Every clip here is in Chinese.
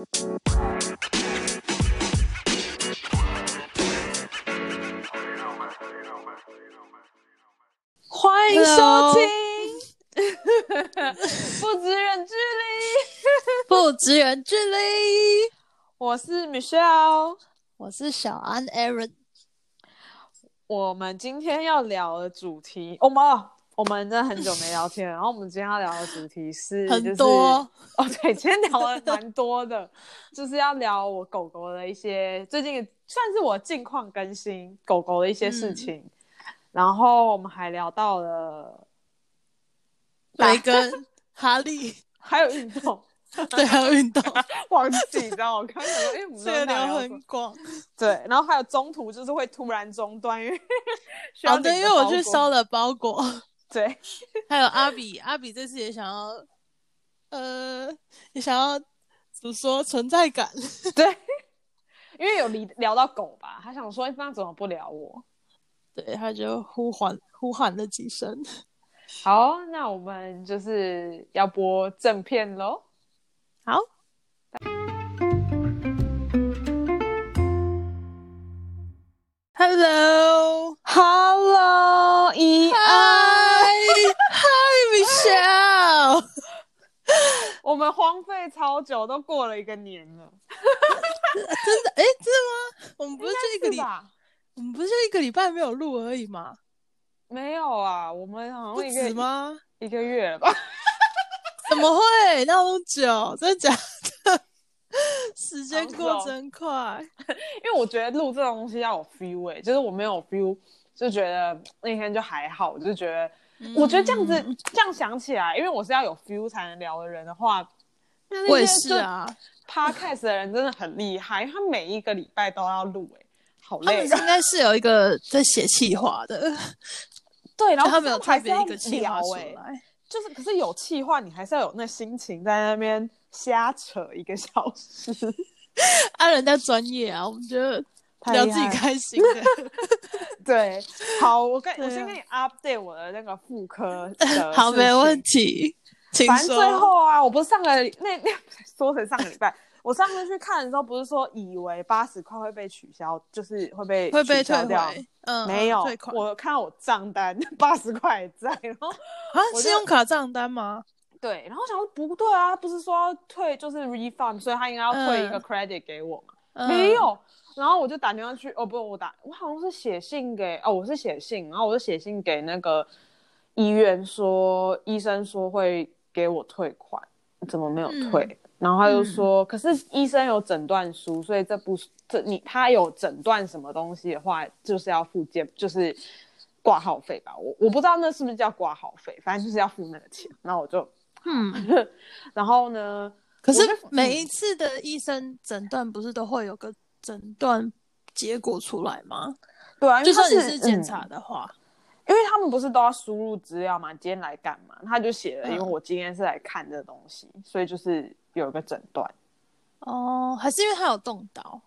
欢迎收听 不知远距离，不知远距离。我是 Michelle，我是小安 Aaron。我们今天要聊的主题，我们我们真的很久没聊天，然后我们今天要聊的主题是很多哦，对，今天聊了蛮多的，就是要聊我狗狗的一些最近算是我近况更新狗狗的一些事情，然后我们还聊到了雷根、哈利，还有运动，对，还有运动，忘记，你知道我刚才说，哎，我们这个聊聊很广。对，然后还有中途就是会突然中断，因为需要哦，对，因为我去收了包裹，对，还有阿比，阿比这次也想要，呃，也想要怎么说存在感？对，因为有聊聊到狗吧，他想说，哎那怎么不聊我？对，他就呼唤呼喊了几声。好，那我们就是要播正片喽。好，Hello，Hello，一安，嗨，Michelle，我们荒废超久，都过了一个年了，真的？哎，真的吗？我们不是就一个礼？我们不是就一个礼拜没有录而已吗？没有啊，我们好像一个止吗？一个月了吧？怎么会那么久？真的假的？时间好过真快。因为我觉得录这种东西要有 feel 哎、就是我没有 feel，就觉得那天就还好，我就觉得，我觉得这样子嗯这样想起来，因为我是要有 feel 才能聊的人的话，那我也那些是啊，，podcast 的人真的很厉害，他每一个礼拜都要录哎、好他们累啊。应该是有一个在写企划的，对，然后他们有特别一个企划聊哎、出来。就是可是有气话，你还是要有那心情在那边瞎扯一个小时，啊，人家专业啊，我们觉得太聊自己开心的。对，好，我跟、啊我先跟你 update 我的那个妇科的 好，事没问情题，请反正最说。后啊，我不是上个那那 说成上个礼拜，我上次去看的时候，不是说以为八十块会被取消，就是会被会被退掉，嗯，没有我看到我账单八十块在，然后啊，信用卡账单吗？对，然后我想说不对啊，不是说要退就是 refund，所以他应该要退一个嗯 credit 给我嘛，嗯没有。然后我就打电话去，哦不，我打我好像是写信给哦，我是写信，然后我就写信给那个医院说，医生说会给我退款，怎么没有退？嗯然后他就说，可是医生有诊断书，所以这不这你他有诊断什么东西的话，就是要付件就是挂号费吧，我我不知道那是不是叫挂号费，反正就是要付那个钱。然后我就，嗯，然后呢，可是每一次的医生诊断不是都会有个诊断结果出来吗？对啊，就算你是检嗯查的话，因为他们不是都要输入资料嘛？今天来干嘛？他就写了，嗯因为我今天是来看这东西，所以就是有一个诊断。哦，还是因为他有动刀，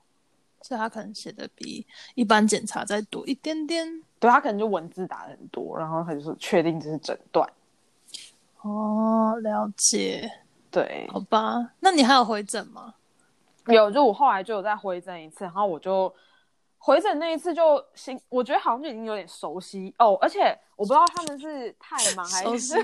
所以他可能写的比一般检查再多一点点。对他可能就文字打的很多，然后他就是确定这是诊断。哦，了解，对，好吧。那你还有回诊吗？有就我后来就有再回诊一次，然后我就回诊那一次就心，我觉得好像就已经有点熟悉。哦，而且我不知道他们是太忙还熟是悉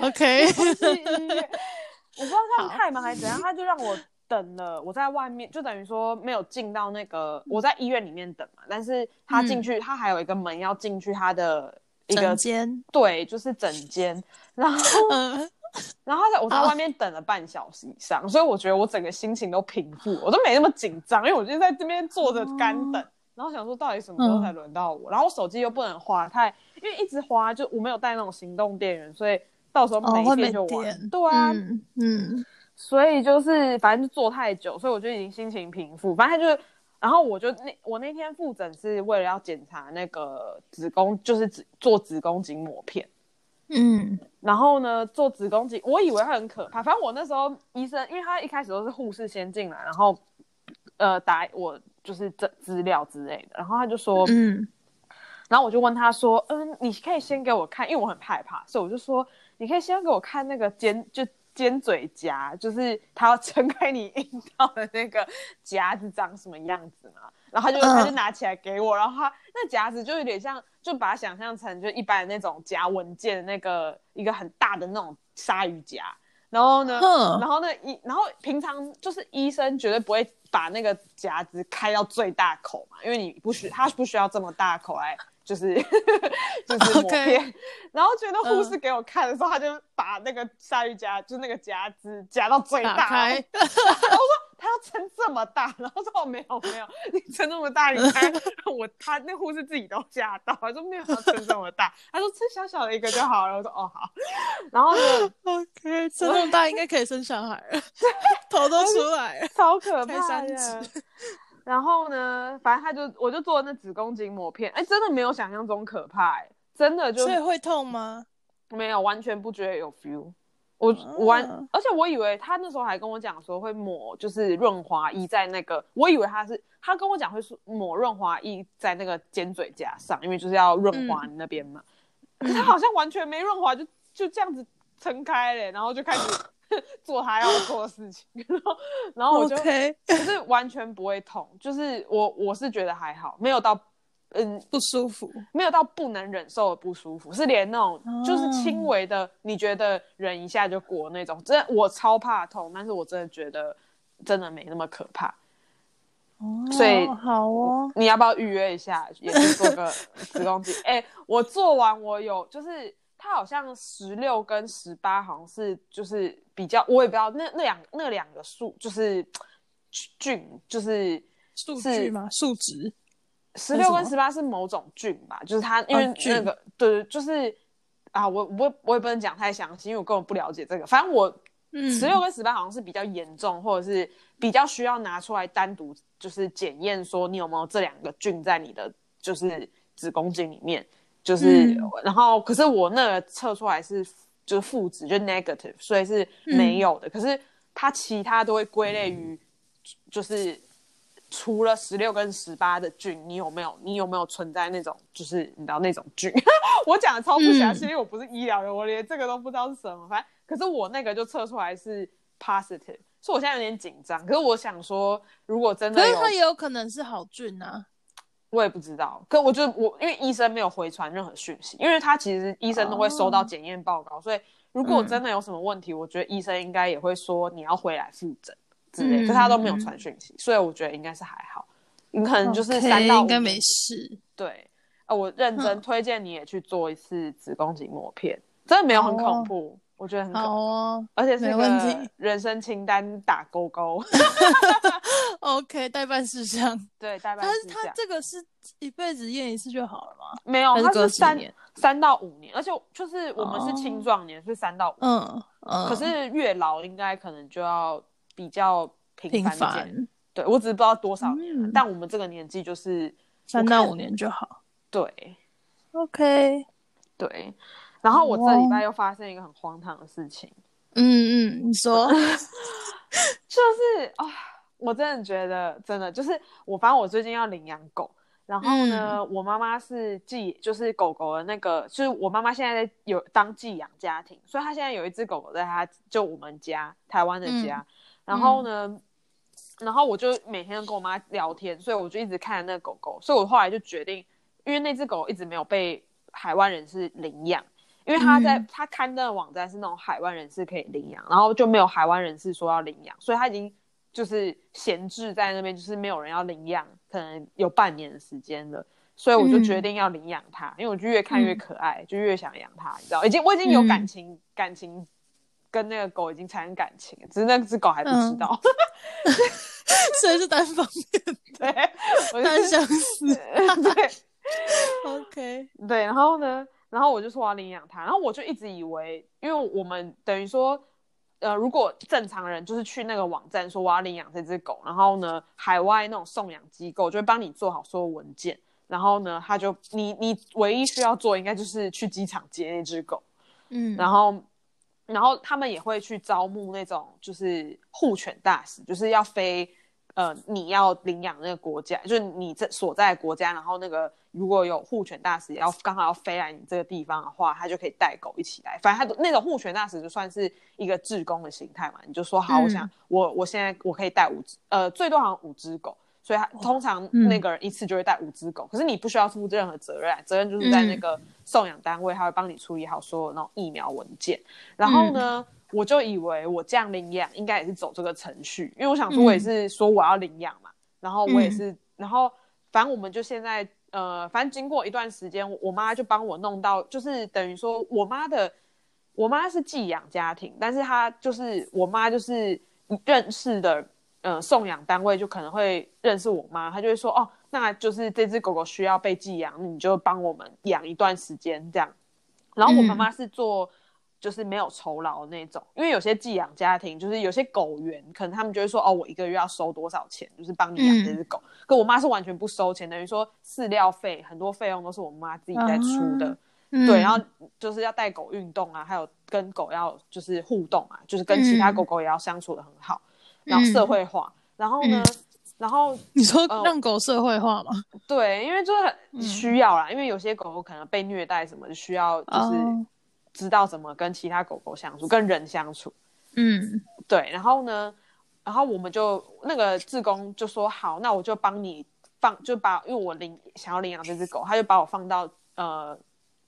，OK，我不知道他们太忙还是怎样，他就让我等了，我在外面就等于说没有进到那个我在医院里面等嘛，但是他进去，他还有一个门要进去他的一个间，对，就是整间，然后嗯，然后他在我在外面等了半小时以上，所以我觉得我整个心情都平复，我都没那么紧张，因为我就在这边坐着干等，哦然后想说到底什么时候才轮到我，然后我手机又不能花太，因为一直滑就我没有带那种行动电源，所以到时候哦，没电就完。电，对啊，嗯嗯，所以就是反正就坐太久，所以我就已经心情平复。反正就是，然后我就那我那天复诊是为了要检查那个子宫，就是子做子宫颈抹片。嗯然后呢，做子宫颈，我以为会很可怕。反正我那时候医生，因为他一开始都是护士先进来，然后呃打我就是这资料之类的，然后他就说，嗯然后我就问他说，嗯，你可以先给我看，因为我很害怕，所以我就说，你可以先给我看那个尖就尖嘴夹，就是他要撑开你阴道的那个夹子长什么样子嘛。然后他就他就拿起来给我，然后他那夹子就有点像，就把它想象成就一般的那种夹文件的那个一个很大的那种鲨鱼夹。然后呢，然后呢医，然后平常就是医生绝对不会把那个夹子开到最大口嘛，因为你不需他不需要这么大口来。就是 就是 抹片，然后觉得护士给我看的时候，他就把那个鲨鱼夹，就是那个夹子夹到最大，然后说他要撑这么大，然后说没有没有，你撑那么大，你看 我他那护士自己都吓到，他说没有要撑这么大，他说撑小小的一个就好了，我说哦好，然后呢，OK，撑那么大应该可以生小孩了，头都出来了，超可怕的。然后呢，反正他就我就做那子宫颈抹片，哎，真的没有想象中可怕，哎，真的就所以会痛吗？没有，完全不觉得有 feel。我完，而且我以为他那时候还跟我讲说会抹就是润滑液在那个，我以为他是他跟我讲会抹润滑液在那个尖嘴夹上，因为就是要润滑你那边嘛。可是他好像完全没润滑，就就这样子撑开了，然后就开始。做他要做的事情，然后，然后我就可是完全不会痛，就是我我是觉得还好，没有到嗯不舒服，没有到不能忍受的不舒服，是连那种就是轻微的，你觉得忍一下就过那种，真的我超怕痛，但是我真的觉得真的没那么可怕，哦所以好哦，你要不要预约一下，也是做个子宫颈？哎，我做完我有就是。它好像十六跟十八好像是就是比较，我也不知道那那两那两个数就是 菌就是数据吗？数值十六跟十八是某种菌吧？就是它因为那个对，就是啊，我我我也不能讲太详细，因为我根本不了解这个。反正我十六跟十八好像是比较严重，或者是比较需要拿出来单独就是检验，说你有没有这两个菌在你的就是子宫颈里面。就是，然后可是我那个测出来是就是负值，就 negative，所以是没有的。可是它其他都会归类于，就是除了十六跟十八的菌，你有没有你有没有存在那种就是你知道那种菌？我讲的超不详细，因为我不是医疗人，我连这个都不知道是什么。反正可是我那个就测出来是 positive，所以我现在有点紧张。可是我想说，如果真的，可是它也有可能是好菌啊。我也不知道，可我就我因为医生没有回传任何讯息，因为他其实医生都会收到检验报告，所以如果真的有什么问题，我觉得医生应该也会说你要回来复诊之类，可他都没有传讯息，所以我觉得应该是还好，你可能就是三到应该没事。对，呃，我认真推荐你也去做一次子宫颈膜片，真的没有很恐怖。我觉得很好哦，而且是个人生清单打勾勾。OK，代办事项。对，代办事项。他他这个是一辈子验一次就好了吗？没有，他是三三到五年，而且就是我们是青壮年，是三到五。嗯嗯。可是越老应该可能就要比较频繁。对，我只是不知道多少年，但我们这个年纪就是三到五年就好。对。OK。对。然后我这礼拜又发生一个很荒唐的事情。嗯嗯，你说，就是啊，我真的觉得，真的就是我，反正我最近要领养狗，然后呢，我妈妈是寄，就是狗狗的那个，就是我妈妈现在在有当寄养家庭，所以她现在有一只狗狗在她就我们家台湾的家，然后呢，然后我就每天跟我妈聊天，所以我就一直看那个狗狗，所以我后来就决定，因为那只狗一直没有被海湾人士领养。因为他在他刊登的网站是那种海外人士可以领养，然后就没有海外人士说要领养，所以他已经就是闲置在那边，就是没有人要领养，可能有半年的时间了，所以我就决定要领养它，因为我就越看越可爱，就越想养它，你知道，已经我已经有感情，感情跟那个狗已经产生感情，只是那只狗还不知道，所以是单方面，对，单相思，对，OK，对，然后呢？然后我就说我要领养它，然后我就一直以为，因为我们等于说，呃，如果正常人就是去那个网站说我要领养这只狗，然后呢，海外那种送养机构就会帮你做好所有文件，然后呢，他就你你唯一需要做应该就是去机场接那只狗，嗯，然后然后他们也会去招募那种就是护犬大使，就是要飞，呃，你要领养那个国家，就是你这所在国家，然后那个。如果有护犬大使要刚好要飞来你这个地方的话，他就可以带狗一起来。反正他那种护犬大使就算是一个志工的形态嘛，你就说好，我想我我现在我可以带五只，呃，最多好像五只狗。所以他通常那个人一次就会带五只狗，可是你不需要负任何责任，责任就是在那个送养单位，他会帮你处理好所有那种疫苗文件。然后呢，我就以为我这样领养应该也是走这个程序，因为我想说我也是说我要领养嘛，然后我也是，然后反正我们就现在呃，反正经过一段时间，我妈就帮我弄到，就是等于说我妈的我妈是寄养家庭，但是她就是我妈就是认识的。呃，送养单位就可能会认识我妈，她就会说，哦，那就是这只狗狗需要被寄养，你就帮我们养一段时间这样。然后我妈妈是做，就是没有酬劳那种，因为有些寄养家庭，就是有些狗园，可能他们就会说，哦，我一个月要收多少钱，就是帮你养这只狗。可我妈是完全不收钱，等于说饲料费很多费用都是我妈自己在出的。对，然后就是要带狗运动啊，还有跟狗要就是互动啊，就是跟其他狗狗也要相处的很好。然后社会化，然后呢？然后你说让狗社会化吗？对，因为就是需要啦，因为有些狗狗可能被虐待什么，就需要就是知道怎么跟其他狗狗相处，跟人相处。嗯，对。然后呢？然后我们就那个志工就说好，那我就帮你放，就把因为我领想要领养这只狗，他就把我放到呃，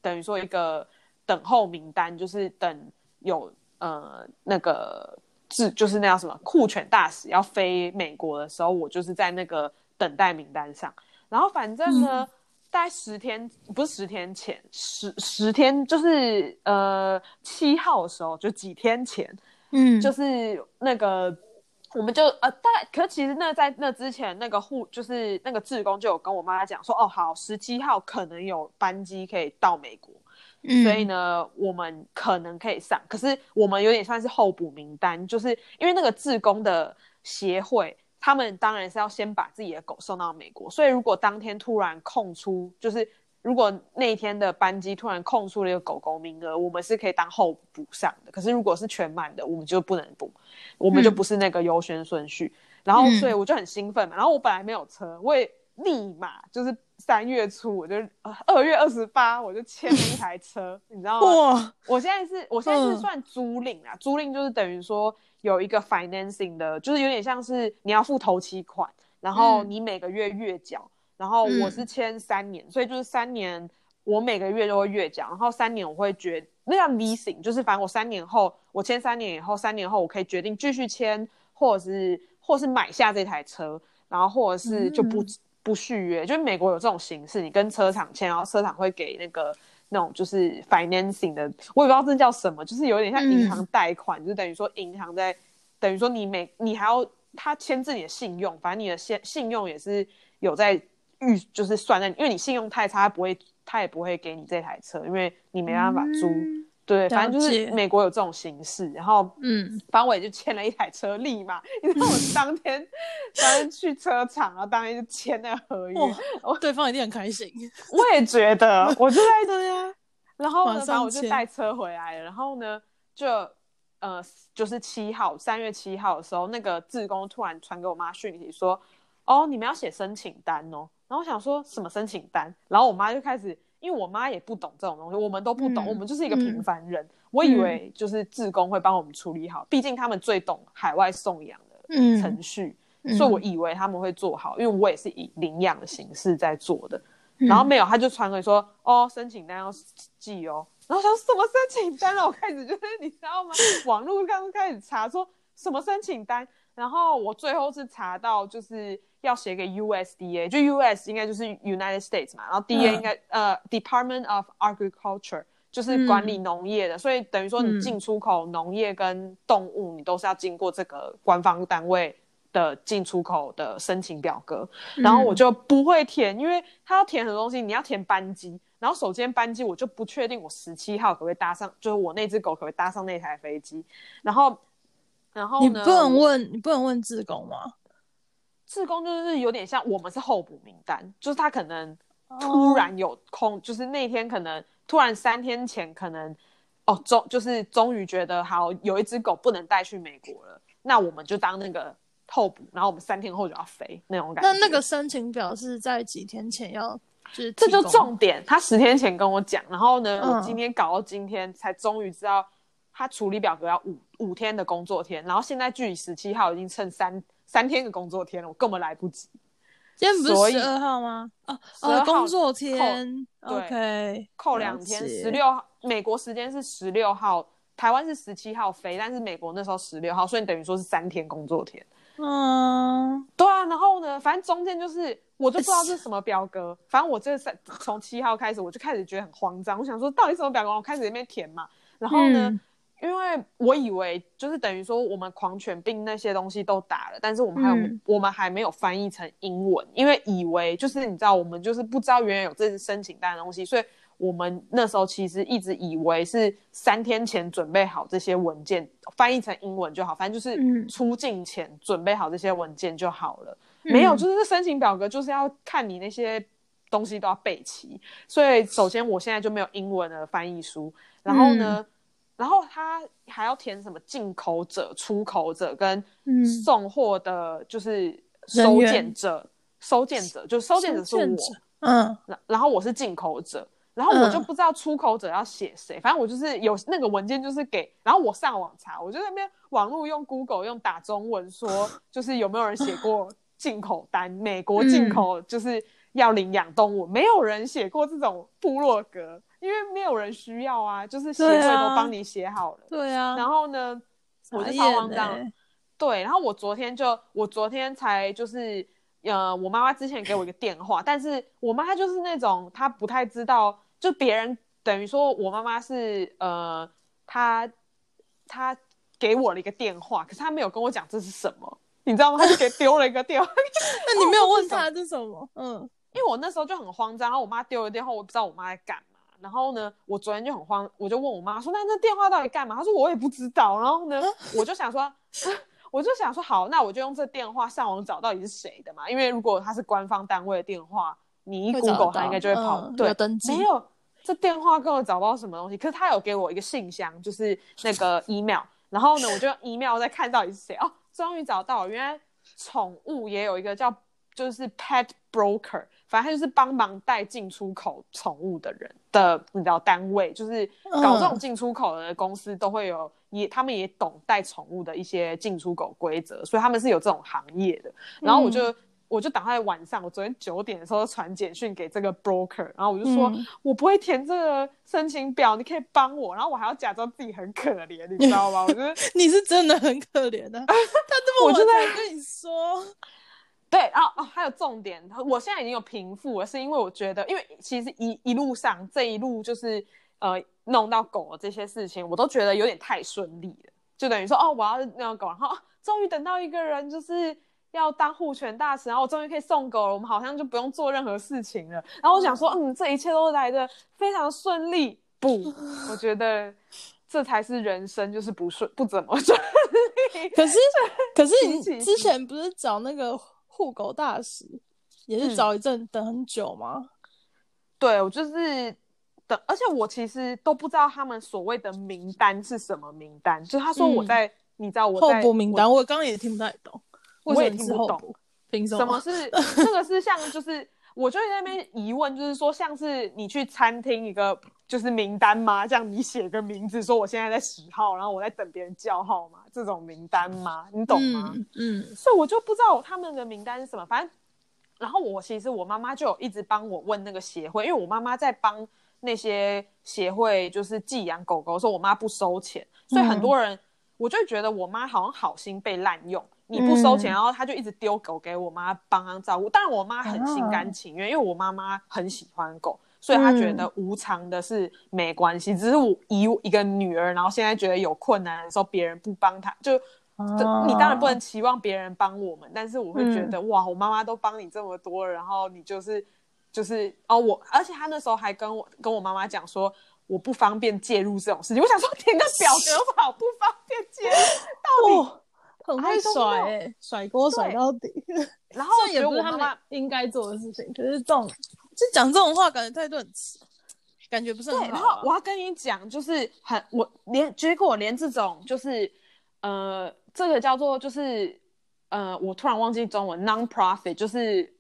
等于说一个等候名单，就是等有呃那个。是，就是那叫什么酷犬大使要飞美国的时候，我就是在那个等待名单上。然后反正呢，大概十天，不是十天前，十十天就是呃七号的时候，就几天前，嗯，就是那个我们就呃大，可其实那在那之前，那个护就是那个志工就有跟我妈讲说，哦好，十七号可能有班机可以到美国。所以呢，我们可能可以上，可是我们有点算是候补名单，就是因为那个自工的协会，他们当然是要先把自己的狗送到美国，所以如果当天突然空出，就是如果那一天的班机突然空出了一个狗狗名额，我们是可以当候补上的。可是如果是全满的，我们就不能补，我们就不是那个优先顺序。然后，所以我就很兴奋嘛。然后我本来没有车，我也立马就是。三月初我就二月二十八我就签了一台车，你知道吗？我现在是我现在是算租赁啊，租赁就是等于说有一个 financing 的，就是有点像是你要付头期款，然后你每个月月缴，然后我是签三年，所以就是三年我每个月都会月缴，然后三年我会决那叫 leasing，就是反正我三年后我签三年以后，三年后我可以决定继续签，或者是或是买下这台车，然后或者是就不。不续约，就是美国有这种形式，你跟车厂签，然后车厂会给那个那种就是 financing 的，我也不知道这叫什么，就是有点像银行贷款，就等于说银行在等于说你每你还要他签字你的信用，反正你的信信用也是有在预就是算在，因为你信用太差，他不会他也不会给你这台车，因为你没办法租。对，反正就是美国有这种形式，然后嗯，反正我也就签了一台车，立马，你知道我当天 当天去车厂，然后当天就签那个合约，对方一定很开心。我也觉得，我就在这呀，然后呢，然后我就带车回来了，然后呢，就呃，就是七号，三月七号的时候，那个志工突然传给我妈讯息说，哦，你们要写申请单哦，然后我想说什么申请单，然后我妈就开始。因为我妈也不懂这种东西，我们都不懂，我们就是一个平凡人。我以为就是志工会帮我们处理好，毕竟他们最懂海外送养的程序，所以我以为他们会做好。因为我也是以领养的形式在做的，然后没有，他就传给说哦，申请单要寄哦。然后想什么申请单了？我开始就是你知道吗？网络刚开始查说什么申请单，然后我最后是查到就是。要写给 USDA，就 US 应该就是 United States 嘛，然后 DA 应该呃 Department of Agriculture 就是管理农业的，所以等于说你进出口农业跟动物，你都是要经过这个官方单位的进出口的申请表格。然后我就不会填，因为他要填很多东西，你要填班机，然后首先班机我就不确定我十七号可不可以搭上，就是我那只狗可不可以搭上那台飞机。然后，然后你不能问，你不能问志工吗？志工就是有点像我们是候补名单，就是他可能突然有空，就是那天可能突然三天前可能哦终就是终于觉得好有一只狗不能带去美国了，那我们就当那个候补，然后我们三天后就要飞那种感觉。那那个申请表是在几天前要就是这就重点。他十天前跟我讲，然后呢，嗯我今天搞到今天才终于知道，他处理表格要五五天的工作天，然后现在距离十七号已经剩三三天的工作天了，我根本来不及。今天不是十二号吗？哦12哦，号工作天对，OK，扣两天，十六号美国时间是十六号，台湾是十七号飞，但是美国那时候十六号，所以等于说是三天工作天。嗯，对啊，然后呢，反正中间就是我就不知道是什么表格，反正我这三从七号开始我就开始觉得很慌张，我想说到底什么表格，我开始在那边填嘛，然后呢。嗯因为我以为就是等于说我们狂犬病那些东西都打了，但是我们还有、嗯。我们还没有翻译成英文，因为以为就是你知道我们就是不知道原来有这是申请单的东西，所以我们那时候其实一直以为是三天前准备好这些文件，翻译成英文就好，反正就是嗯。出境前准备好这些文件就好了。没有，就是申请表格就是要看你那些东西都要备齐，所以首先我现在就没有英文的翻译书，然后呢，然后他还要填什么进口者、出口者跟嗯。送货的，就是收件者。收件者就收件者是我嗯。然然后我是进口者，然后我就嗯。不知道出口者要写谁，反正我就是有那个文件就是给，然后我上网查，我就在那边网络用 Google 用打中文说，就是有没有人写过进口单，美国进口就是要领养动物，没有人写过这种部落格，因为没有人需要啊，就是协会都帮你写好了，对啊，然后呢，我就超慌张。欸对，然后我昨天就，我昨天才就是，呃，我妈妈之前给我一个电话，但是我妈就是那种她不太知道，就别人等于说我妈妈是呃，她她给我了一个电话，可是她没有跟我讲这是什么，你知道吗？她就给丢了一个电话，那你没有问 他这是什么？嗯因为我那时候就很慌张，然后我妈丢了电话，我不知道我妈在干嘛。然后呢，我昨天就很慌，我就问我妈说：“那那电话到底干嘛？”她说：“我也不知道。”然后呢，我就想说，我就想说，好，那我就用这电话上网找到底是谁的嘛。因为如果他是官方单位的电话，你一 Google 它到应该就会跑。嗯对，有登记没有这电话跟我找不到什么东西。可是他有给我一个信箱，就是那个 email。然后呢，我就用 email 再看到底是谁哦，终于找到了，原来宠物也有一个叫就是 pet broker，反正他就是帮忙带进出口宠物的人的，你知道单位，就是搞这种嗯进出口的公司都会有，也他们也懂带宠物的一些进出口规则，所以他们是有这种行业的。然后我就、我就打在晚上，我昨天九点的时候传简讯给这个 broker，然后我就说、嗯我不会填这个申请表，你可以帮我。然后我还要假装自己很可怜，你知道吗？我觉得你是真的很可怜的、他这么晚 我就在才跟你说，对，然后哦，还有重点，我现在已经有平复了，是因为我觉得，因为其实一一路上这一路就是呃弄到狗的这些事情，我都觉得有点太顺利了，就等于说哦，我要那个狗，然后、哦终于等到一个人就是要当护犬大使，然后我终于可以送狗了，我们好像就不用做任何事情了。然后我想说，嗯，这一切都来的非常顺利，不，我觉得这才是人生，就是不顺不怎么顺利。可是可是你之前不是找那个护狗大使，也是嗯找一阵等很久吗？对我就是等，而且我其实都不知道他们所谓的名单是什么名单。就他说我在，你知道我在候在补名单，我刚刚也听不太懂，我也听不懂凭什什么是 这个是像就是，我就在那边疑问，就是说像是你去餐厅一个就是名单吗？这样你写个名字说我现在在十号，然后我在等别人叫号嘛，这种名单吗？你懂吗？嗯嗯所以我就不知道他们的名单是什么。反正，然后我其实我妈妈就有一直帮我问那个协会，因为我妈妈在帮那些协会就是寄养狗狗说，我妈不收钱，所以很多人、我就觉得我妈好像好心被滥用。你不收钱，嗯然后他就一直丢狗给我妈帮忙照顾。当然，我妈很心甘情愿，因为我妈妈很喜欢狗，所以她觉得无偿的是没关系。只是我以一个女儿，然后现在觉得有困难的时候，别人不帮她，就你当然不能期望别人帮我们，但是我会觉得、哇，我妈妈都帮你这么多了，然后你就是就是哦，我而且他那时候还跟我跟我妈妈讲说。我不方便介入这种事情，我想说填个表格好不方便介入，到底、哦，很会甩甩锅甩到底。然后这也不是他们应该做的事情，可是这种就讲这种话，感觉态度很感觉不是，很好、啊。然后我要跟你讲，就是很我连结果连这种就是呃，这个叫做就是呃，我突然忘记中文 non profit，就是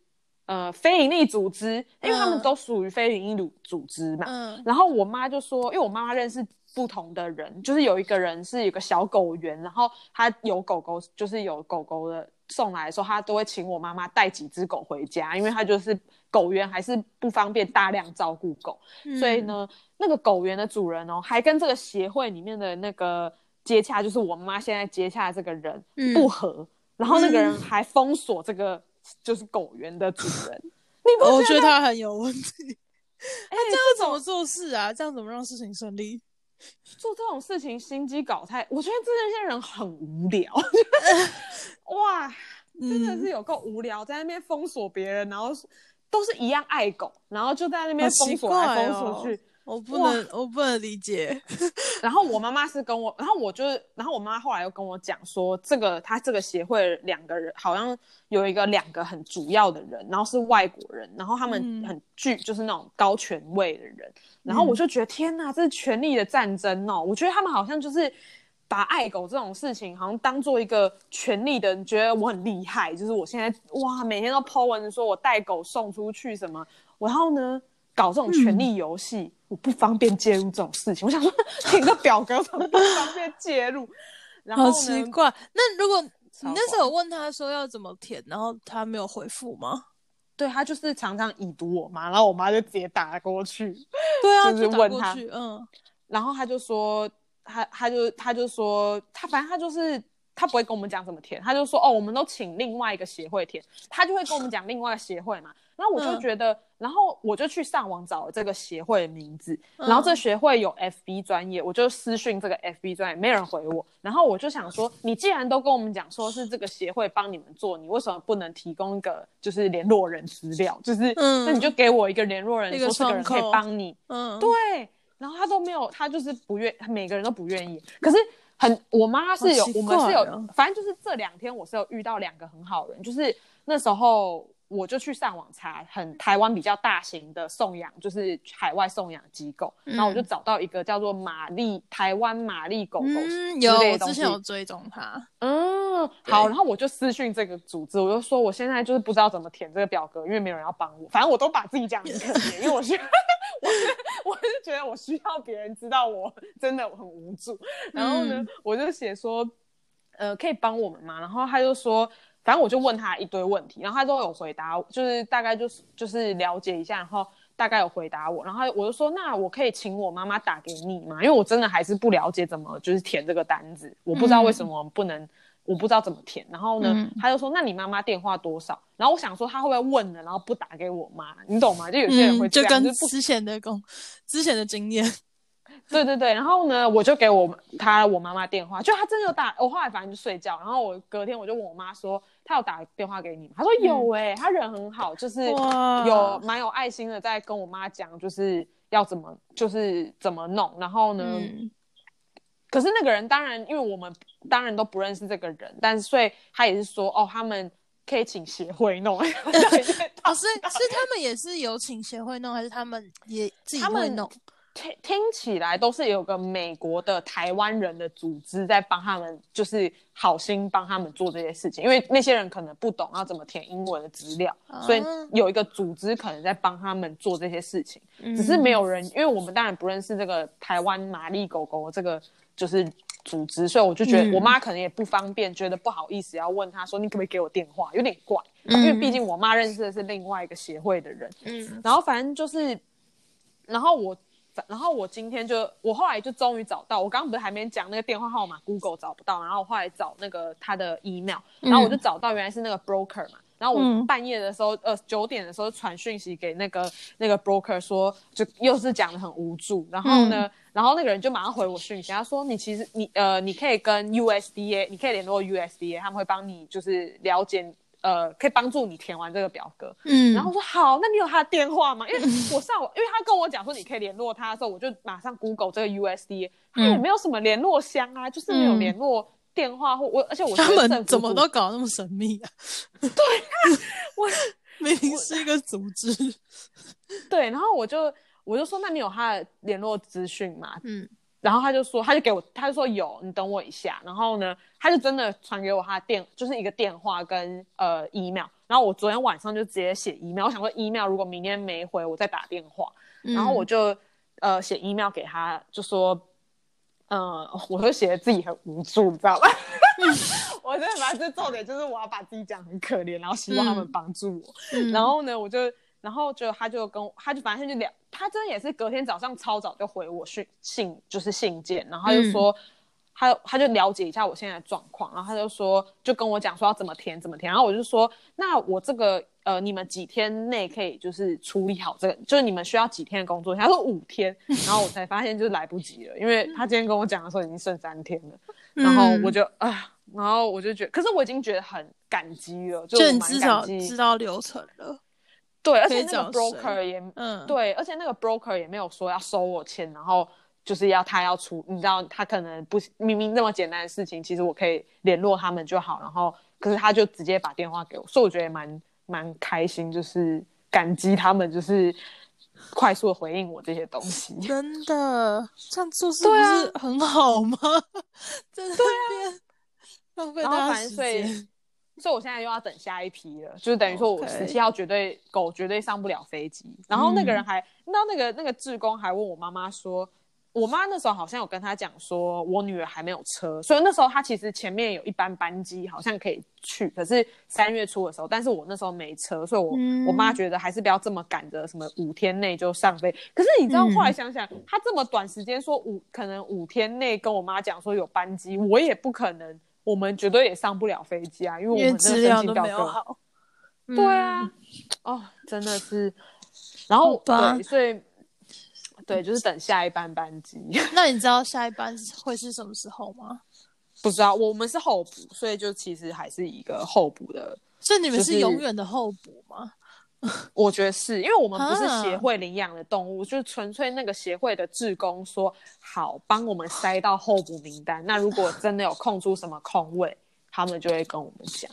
呃非营利组织，因为他们嗯都属于非营利组组织嘛。嗯然后我妈就说，因为我妈妈认识不同的人，就是有一个人是有个小狗园，然后他有狗狗，就是有狗狗的送来的时候，他都会请我妈妈带几只狗回家，因为他就是狗园还是不方便大量照顾狗，嗯所以呢，那个狗园的主人哦，还跟这个协会里面的那个接洽，就是我妈现在接洽的这个人嗯不合，然后那个人嗯还封锁这个就是狗园的主人。你不我觉得觉得他很有问题。哎这样怎么做事啊？这样怎么让事情顺利？做这种事情心机搞太，我觉得这些人很无聊。哇，真的嗯是有够无聊，在那边封锁别人，然后都是一样爱狗，然后就在那边封锁来封锁去。我不能，我不能理解。然后我妈妈是跟我，然后我就是，然后我妈后来又跟我讲说，这个他这个协会两个人好像有一个两个很主要的人，然后是外国人，然后他们嗯很具就是那种高权位的人，然后我就觉得天哪，这是权力的战争哦！我觉得他们好像就是把爱狗这种事情好像当做一个权力的，觉得我很厉害，就是我现在哇每天都 po 文说我带狗送出去什么，然后呢搞这种权力游戏，我不方便介入这种事情。我想说，填个表格怎么不方便介入？然后好奇怪。那如果你那时候有问他说要怎么填，然后他没有回复吗？对他就是常常已读我妈，然后我妈就直接打过去，对啊，就是问他，嗯然后他就说，他他就他就说，他反正他就是他不会跟我们讲怎么填，他就说哦，我们都请另外一个协会填，他就会跟我们讲另外一个协会嘛。然后我就嗯觉得，然后我就去上网找了这个协会的名字，嗯然后这协会有 FB 专业，我就私讯这个 FB 专业，没人回我。然后我就想说，你既然都跟我们讲说是这个协会帮你们做，你为什么不能提供一个就是联络人资料？就是、嗯那你就给我一个联络人，说这个人可以帮你。嗯，对，然后他都没有，他就是不愿，每个人都不愿意。可是很，我妈是有我们是有反正就是这两天我是有遇到两个很好人，就是那时候我就去上网查，很台湾比较大型的送养，就是海外送养机构，然后我就找到一个叫做玛丽台湾玛丽狗狗有，我之前有追踪它。嗯，好，然后我就私讯这个组织，我就说我现在就是不知道怎么填这个表格，因为没有人要帮我。反正我都把自己讲得很可怜，因为我需要，我是我是觉得我需要别人知道我真的很无助。然后呢，嗯我就写说，呃，可以帮我们吗？然后他就说，反正我就问他一堆问题，然后他都有回答，就是大概就是就是了解一下，然后。大概有回答我，然后我就说，那我可以请我妈妈打给你吗？因为我真的还是不了解怎么就是填这个单子，我不知道为什么不能我不知道怎么填。然后呢，嗯他就说：“那你妈妈电话多少？”然后我想说他会不会问了，然后不打给我妈，你懂吗？就有些人会嗯，这样，就之前的工之前的经验，对对对。然后呢，我就给我他我妈妈电话，就他真的有打。我后来反正就睡觉，然后我隔天我就问我妈说：“他有打电话给你吗？”他说有哎、他人很好，就是有蛮有爱心的，在跟我妈讲就是要怎么就是怎么弄。然后呢，嗯可是那个人当然，因为我们当然都不认识这个人，但是所以他也是说，哦，他们可以请协会弄。哦，所以是他们也是有请协会弄，还是他们也自己他们会弄？听听起来都是有个美国的台湾人的组织在帮他们，就是好心帮他们做这些事情，因为那些人可能不懂要怎么填英文的资料，所以啊有一个组织可能在帮他们做这些事情，嗯。只是没有人，因为我们当然不认识这个台湾玛丽狗狗这个就是组织，所以我就觉得嗯。我妈可能也不方便，觉得不好意思要问他说你可不可以给我电话，有点怪，嗯。因为毕竟我妈认识的是另外一个协会的人，嗯。然后反正就是，然后我，然后我今天就，我后来就终于找到，我刚刚不是还没讲那个电话号码，Google 找不到，然后我后来找那个他的 email，然后我就找到原来是那个 broker 嘛，然后我嗯半夜的时候，呃，九点的时候传讯息给那个那个 broker 说，就又是讲的很无助，然后呢，然后那个人就马上回我讯息，他说你其实你呃，你可以跟 USDA，你可以联络 USDA，他们会帮你就是了解。呃，可以帮助你填完这个表格，嗯，然后我说好，那你有他的电话吗？因为 我上网，因为他跟我讲说你可以联络他的时候，我就马上 Google 这个 USD，他也没有什么联络箱啊，就是没有联络电话或我，而且我觉他们怎么都搞那么神秘啊？我明明是一个组织，对，然后我就我就说那你有他的联络资讯吗？嗯然后他就说，他就给我，他就说有，你等我一下。然后呢，他就真的传给我他的电，就是一个电话跟呃 email。然后我昨天晚上就直接写 email，我想说 email 如果明天没回，我再打电话。然后我就呃写 email 给他，就说，嗯，我就写自己很无助，你知道吧？我真的反正重点就是我要把自己讲很可怜，然后希望他们帮助我。然后呢，我就。然后就他就跟他就反正他就聊，他真的也是隔天早上超早就回我信信就是信件，然后他就说他他就了解一下我现在的状况，然后他就说就跟我讲说要怎么填怎么填，然后我就说那我这个呃你们几天内可以就是处理好这个，就是你们需要几天的工作？他说五天，然后我才发现就是来不及了，因为他今天跟我讲的时候已经剩三天了，然后我就啊，然后我就觉得，可是我已经觉得很感激了，就你至少知道流程了。对，而且那个 broker 也，嗯，对，而且那个 broker 也没有说要收我钱，然后就是要他要出，你知道，他可能不明明那么简单的事情，其实我可以联络他们就好，然后可是他就直接把电话给我，所以我觉得也蛮蛮开心，就是感激他们，就是快速的回应我这些东西。真的，这样做是不是很好吗？对啊，浪费大家时间。所以我现在又要等下一批了，就是等于说我十七号绝对狗绝对上不了飞机。然后那个人还，你知道那个那个志工还问我妈妈说，我妈那时候好像有跟他讲说，我女儿还没有车，所以那时候她其实前面有一班班机好像可以去，可是三月初的时候，但是我那时候没车，所以我我妈觉得还是不要这么赶着，什么五天内就上飞。可是你知道后来想想，他这么短时间说五可能五天内跟我妈讲说有班机，我也不可能。我们绝对也上不了飞机啊，因为我们质量都没有好。对啊，哦，真的是。然后对，所以对，就是等下一班班机。那你知道下一班会是什么时候吗？不知道，我们是候补，所以就其实还是一个候补的。所以你们是永远的候补吗？我觉得是因为我们不是协会领养的动物，就是纯粹那个协会的志工说好帮我们塞到候补名单。那如果真的有空出什么空位，他们就会跟我们讲。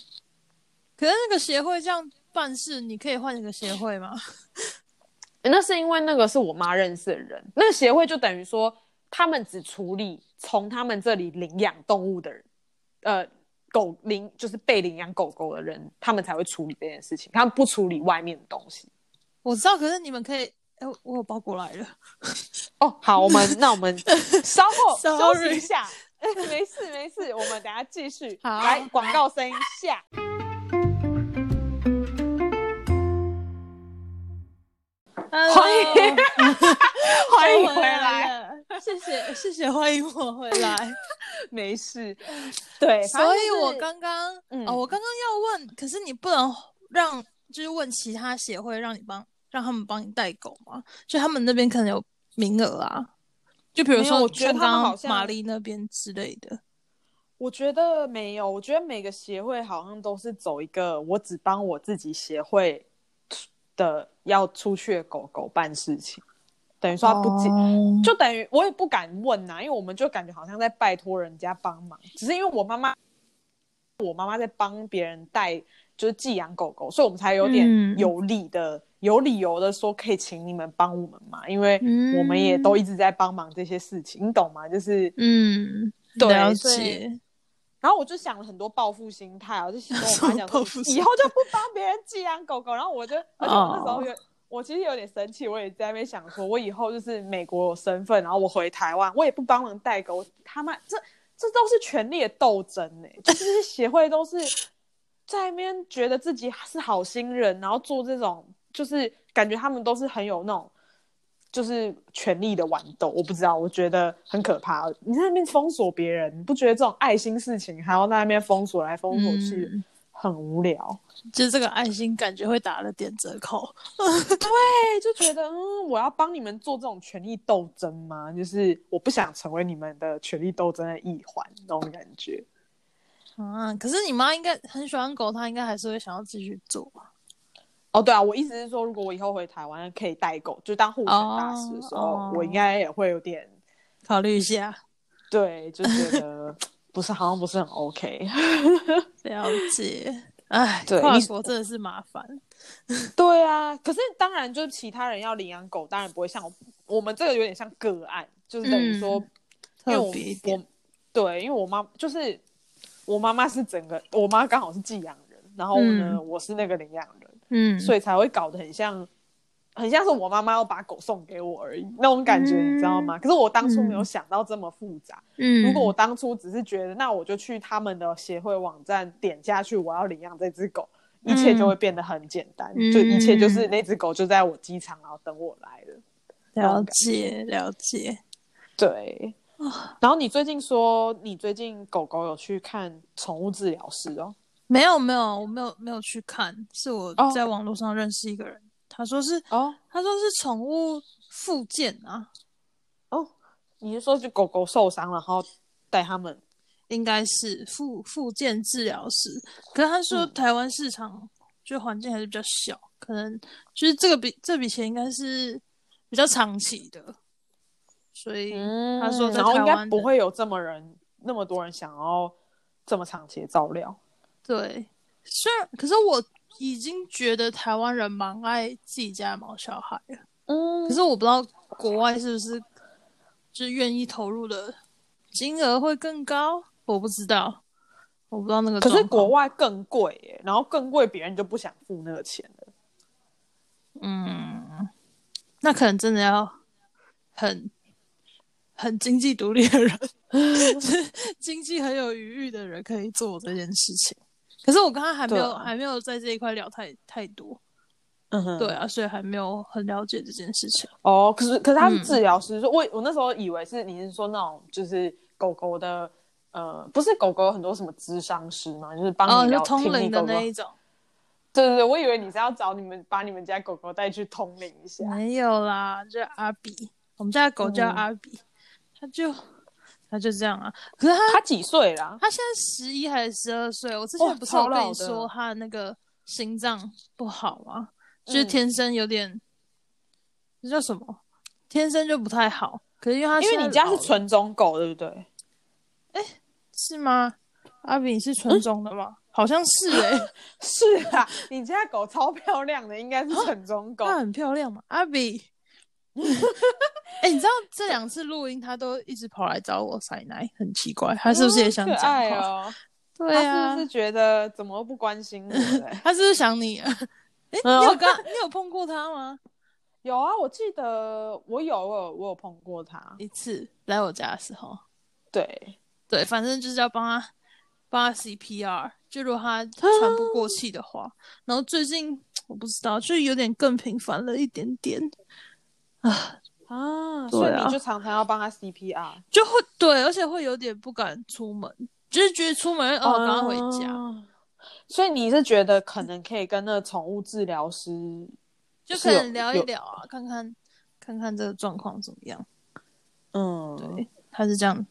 可是那个协会这样办事，你可以换一个协会吗？那是因为那个是我妈认识的人，那个协会就等于说他们只处理从他们这里领养动物的人，呃。狗领就是被领养狗狗的人，他们才会处理这件事情，他们不处理外面的东西。我知道，可是你们可以，哎，我有包裹来了。哦，好，我们那我们 稍后休息一下。哎，没事没事，我们等下继续。好，来广告声音下。欢迎 欢迎回来。谢谢谢谢，欢迎我回来。没事，对，所以我刚刚，哦，我刚刚要问，可是你不能让，就是问其他协会让你帮，让他们帮你带狗吗？就他们那边可能有名额啊，就比如说，我觉得他们好像玛丽那边之类的。我觉得没有，我觉得每个协会好像都是走一个，我只帮我自己协会的要出去的狗狗办事情。等于说他不接，就等于我也不敢问呐，因为我们就感觉好像在拜托人家帮忙。只是因为我妈妈，我妈妈在帮别人带，就是寄养狗狗，所以我们才有点有理的、有理由的说可以请你们帮我们嘛，因为我们也都一直在帮忙这些事情，你懂吗？就是嗯，对，所以，然后我就想了很多报复心态，我就跟我妈讲说，以后就不帮别人寄养狗狗。然后我就，而且我那时候有。我其实有点生气，我也在那边想说，我以后就是美国有身份，然后我回台湾，我也不帮忙代购。他们这这都是权力的斗争呢，就是这些协会都是在那边觉得自己是好心人，然后做这种，就是感觉他们都是很有那种，就是权力的玩斗。我不知道，我觉得很可怕。你在那边封锁别人，你不觉得这种爱心事情还要在那边封锁来封锁去？很无聊，就是这个爱心感觉会打了点折扣。对，就觉得嗯，我要帮你们做这种权力斗争吗？就是我不想成为你们的权力斗争的一环，那种感觉。啊，可是你妈应该很喜欢狗，她应该还是会想要继续做吧？哦，对啊，我意思是说，如果我以后回台湾可以带狗，就当护犬大使的时候，我应该也会有点考虑一下。对，就觉得。不是，好像不是很 OK。了解，哎，对跨国真的是麻烦。对啊，可是当然，就是其他人要领养狗，当然不会像我们这个有点像个案，就是等于说，因为我我对，因为我妈就是我妈妈是整个，我妈刚好是寄养人，然后呢，我是那个领养人，嗯，所以才会搞得很像。很像是我妈妈要把狗送给我而已那种感觉，你知道吗？可是我当初没有想到这么复杂。嗯，如果我当初只是觉得，那我就去他们的协会网站点下去，我要领养这只狗，一切就会变得很简单。就一切就是那只狗就在我机场，然后等我来了。了解，了解。对。然后你最近说你最近狗狗有去看宠物治疗师哦？没有，没有，我没有，没有去看，是我在网络上认识一个人。他说是哦，他说是宠物复健啊，哦，你是说就狗狗受伤了，然后带他们，应该是复复健治疗师。可是他说台湾市场就环境还是比较小，可能就是这个笔这笔钱应该是比较长期的，所以他说然后应该不会有这么人那么多人想要这么长期的照料。对，虽然可是我。已经觉得台湾人蛮爱自己家的毛小孩了，嗯，可是我不知道国外是不是就愿意投入的金额会更高，我不知道，我不知道那个。可是国外更贵耶，然后更贵，别人就不想付那个钱了。嗯，那可能真的要很很经济独立的人，经济很有余裕的人可以做这件事情。可是我刚刚还没有还没有在这一块聊太太多，嗯哼，对啊，所以还没有很了解这件事情。哦，可是可是他是治疗师，我我那时候以为是你是说那种就是狗狗的，呃，不是狗狗有很多什么智商师嘛，就是帮你聊通灵的那一种。对对对，我以为你是要找你们把你们家狗狗带去通灵一下。没有啦，就阿比，我们家的狗叫阿比，他就。他就这样啊，可是他他几岁啦？他现在十一还是十二岁？我之前不是有跟你说他的那个心脏不好吗？就是天生有点，这叫什么？天生就不太好。可是因为他因为你家是纯种狗，对不对？哎，是吗？阿比是纯种的吗？好像是哎，是啊，你家狗超漂亮的，应该是纯种狗。它很漂亮嘛，阿比。哎，你知道这两次录音，他都一直跑来找我塞奶，很奇怪，他是不是也想讲话？对啊，是不是觉得怎么不关心我？他是不是想你？哎，你有刚你有碰过他吗？有啊，我记得我有，我有，我有碰过他一次，来我家的时候。对对，反正就是要帮他帮他 CPR，就如果他喘不过气的话。然后最近 我不知道，就有点更频繁了一点点。啊啊！所以你就常常要帮他 CPR，就会对，而且会有点不敢出门，就是觉得出门哦，赶快回家。所以你是觉得可能可以跟那个宠物治疗师，就可能聊一聊啊，看看看看这个状况怎么样。嗯，对，他是这样。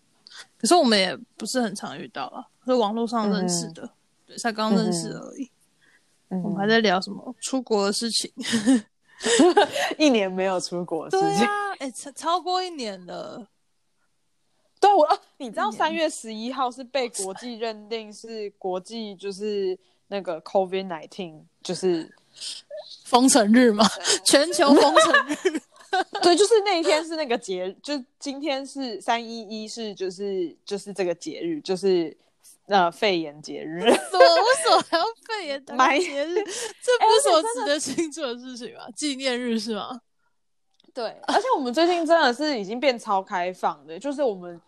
可是我们也不是很常遇到啊，是网络上认识的，对，才刚认识而已。我们还在聊什么出国的事情。一年没有出国，对啊，哎，超超过一年了。对，我哦，你知道三月十一号是被国际认定是国际就是那个 COVID nineteen 就是封城日吗？全球封城日。对，就是那一天是那个节，就今天是三一一，是就是就是这个节日，就是。呃，肺炎节日，什么？为什么还要肺炎节日？这不是我值得庆祝的事情吗？纪念日是吗？对，而且我们最近真的是已经变超开放的，就是我们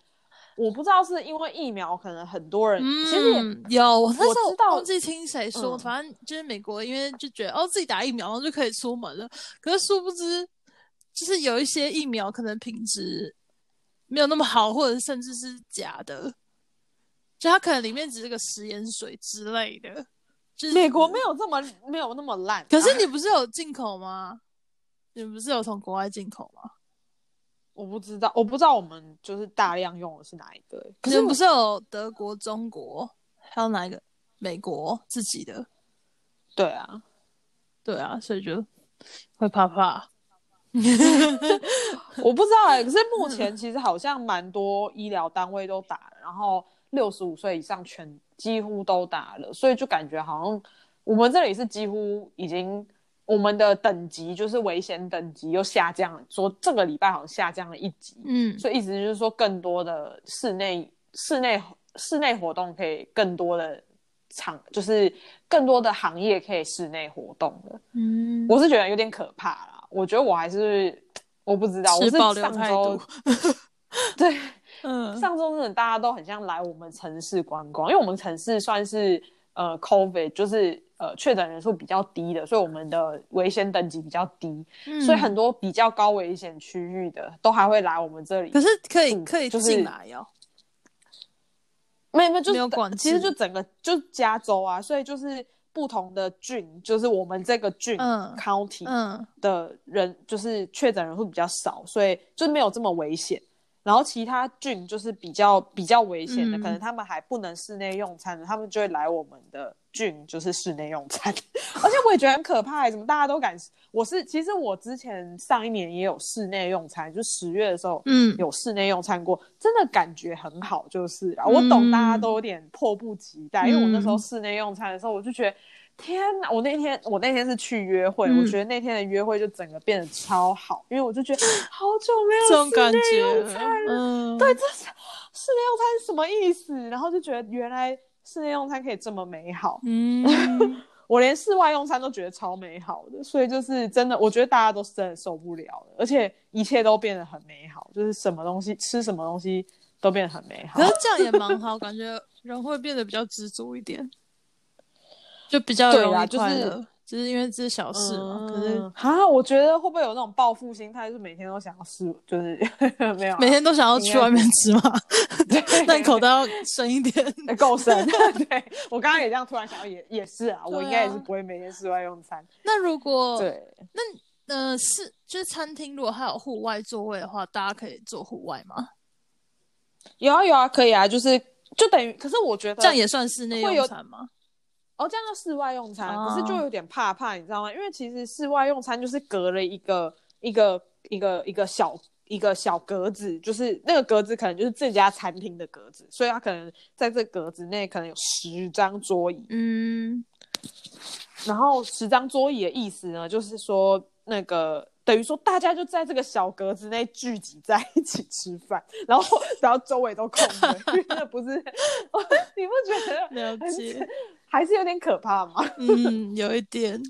我不知道是因为疫苗，可能很多人其实也有，我那时候忘记听谁说，反正就是美国，因为就觉得哦自己打疫苗然后就可以出门了，可是殊不知，就是有一些疫苗可能品质没有那么好，或者甚至是假的。就它可能里面只是个食盐水之类的，就是美国没有这么没有那么烂。可是你不是有进口吗？你不是有从国外进口吗？我不知道，我不知道我们就是大量用的是哪一个。可是不是有德国、中国，还有哪一个？美国自己的？对啊，对啊，所以就会怕怕。我不知道哎，可是目前其实好像蛮多医疗单位都打，然后。六十五岁以上全几乎都打了，所以就感觉好像我们这里是几乎已经，我我们的等级就是危险等级又下降了，说这个礼拜好像下降了一级，嗯，所以意思就是说更多的室内室内室内活动可以更多的场，就是更多的行业可以室内活动的，嗯，我是觉得有点可怕啦。我觉得我还是我不知道，我是上周 对，嗯，上周真的大家都很像来我们城市观光，因为我们城市算是呃 COVID 就是。呃，确诊人数比较低的，所以我们的危险等级比较低，所以很多比较高危险区域的都还会来我们这里。可是可以可以进来哦，没有没有，就没有管其实就整个就加州啊，所以就是不同的郡，就是我们这个郡 county 的人，就是确诊人数比较少，所以就没有这么危险。然后其他郡就是比较比较危险的，可能他们还不能室内用餐的，他们就会来我们的。郡就是室内用餐，而且我也觉得很可怕，怎么大家都敢？我是其实我之前上一年也有室内用餐，就十月的时候，嗯，有室内用餐过，真的感觉很好，就是啊，我懂大家都有点迫不及待，因为我那时候室内用餐的时候，我就觉得天哪！我那天我那天是去约会，我觉得那天的约会就整个变得超好，因为我就觉得 好久没有这种感觉，嗯，对，这是室内用餐是什么意思？然后就觉得原来。室内用餐可以这么美好，嗯，我连室外用餐都觉得超美好的，所以就是真的，我觉得大家都是真的受不了了，而且一切都变得很美好，就是什么东西吃什么东西都变得很美好。可是这样也蛮好，感觉人会变得比较知足一点，就比较容易快乐。就是因为这是小事嘛，可是啊，我觉得会不会有那种报复心态，是每天都想要吃，就是 没有，每天都想要去外面吃嘛？那你 口袋要深一点，够深。对我刚刚也这样突然想到，也也是啊，我应该也是不会每天室外用餐。那如果对，那呃是就是餐厅，如果还有户外座位的话，大家可以坐户外吗？有啊有啊，可以啊，就是就等于，可是我觉得这样也算室内用餐吗？哦，这样叫室外用餐，可是就有点怕怕，你知道吗？因为其实室外用餐就是隔了一个一个一个一个小一个小格子，就是那个格子可能就是这家餐厅的格子，所以他可能在这格子内可能有十张桌椅。嗯，然后十张桌椅的意思呢，就是说那个等于说大家就在这个小格子内聚集在一起吃饭，然后然后周围都空的，那不是？你不觉得了解？还是有点可怕吗？嗯，有一点。